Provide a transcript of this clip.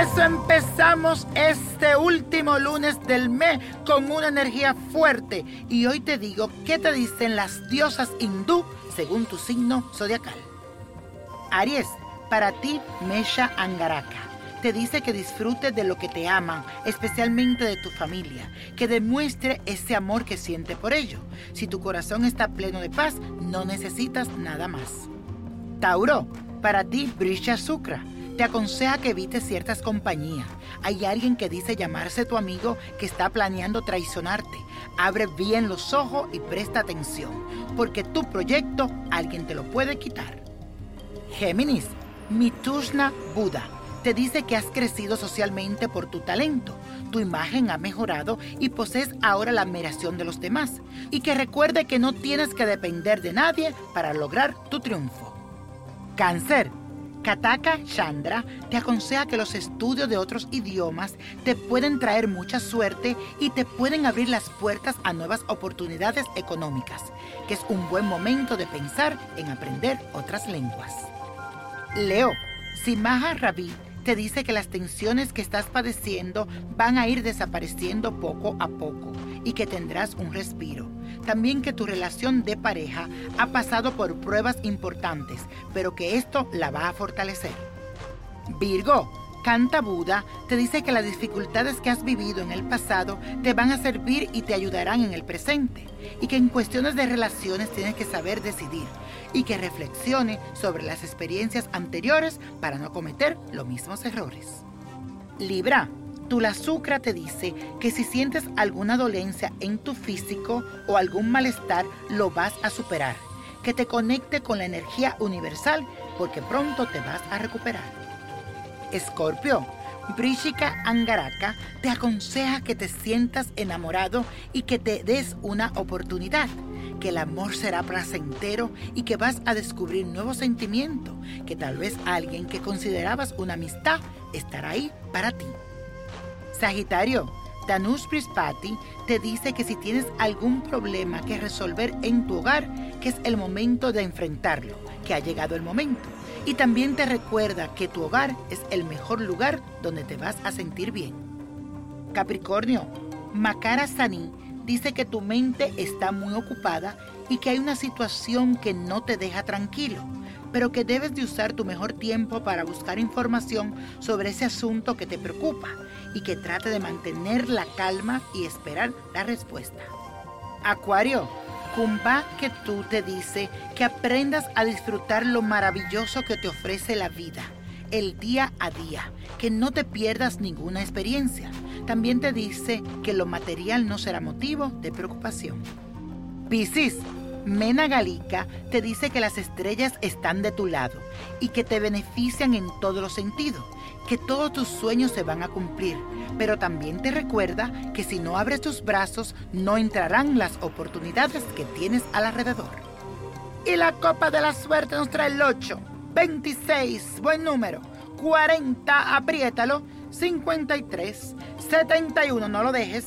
eso empezamos este último lunes del mes con una energía fuerte. Y hoy te digo qué te dicen las diosas hindú según tu signo zodiacal. Aries, para ti, Mesha Angaraka te dice que disfrutes de lo que te aman, especialmente de tu familia, que demuestre ese amor que siente por ello. Si tu corazón está pleno de paz, no necesitas nada más. Tauro, para ti, Brisha Sukra te aconseja que evites ciertas compañías. Hay alguien que dice llamarse tu amigo que está planeando traicionarte. Abre bien los ojos y presta atención, porque tu proyecto alguien te lo puede quitar. Géminis, Mitushna Buda te dice que has crecido socialmente por tu talento, tu imagen ha mejorado y posees ahora la admiración de los demás. Y que recuerde que no tienes que depender de nadie para lograr tu triunfo. Cáncer. Kataka Chandra te aconseja que los estudios de otros idiomas te pueden traer mucha suerte y te pueden abrir las puertas a nuevas oportunidades económicas, que es un buen momento de pensar en aprender otras lenguas. Leo, Simaha Rabi te dice que las tensiones que estás padeciendo van a ir desapareciendo poco a poco y que tendrás un respiro. También que tu relación de pareja ha pasado por pruebas importantes, pero que esto la va a fortalecer. Virgo, Canta Buda te dice que las dificultades que has vivido en el pasado te van a servir y te ayudarán en el presente. Y que en cuestiones de relaciones tienes que saber decidir y que reflexione sobre las experiencias anteriores para no cometer los mismos errores. Libra, tu Sucra te dice que si sientes alguna dolencia en tu físico o algún malestar, lo vas a superar. Que te conecte con la energía universal porque pronto te vas a recuperar. Escorpio, Brishika Angaraka te aconseja que te sientas enamorado y que te des una oportunidad, que el amor será placentero y que vas a descubrir nuevos sentimientos, que tal vez alguien que considerabas una amistad estará ahí para ti. Sagitario, Danush Prispati te dice que si tienes algún problema que resolver en tu hogar, que es el momento de enfrentarlo, que ha llegado el momento y también te recuerda que tu hogar es el mejor lugar donde te vas a sentir bien. Capricornio, Makara Sani dice que tu mente está muy ocupada y que hay una situación que no te deja tranquilo, pero que debes de usar tu mejor tiempo para buscar información sobre ese asunto que te preocupa y que trate de mantener la calma y esperar la respuesta. Acuario, Kumba que tú te dice que aprendas a disfrutar lo maravilloso que te ofrece la vida, el día a día, que no te pierdas ninguna experiencia. También te dice que lo material no será motivo de preocupación. Piscis, Mena Galica te dice que las estrellas están de tu lado y que te benefician en todos los sentidos que todos tus sueños se van a cumplir, pero también te recuerda que si no abres tus brazos no entrarán las oportunidades que tienes alrededor. Y la copa de la suerte nos trae el 8, 26, buen número, 40, apriétalo, 53, 71, no lo dejes,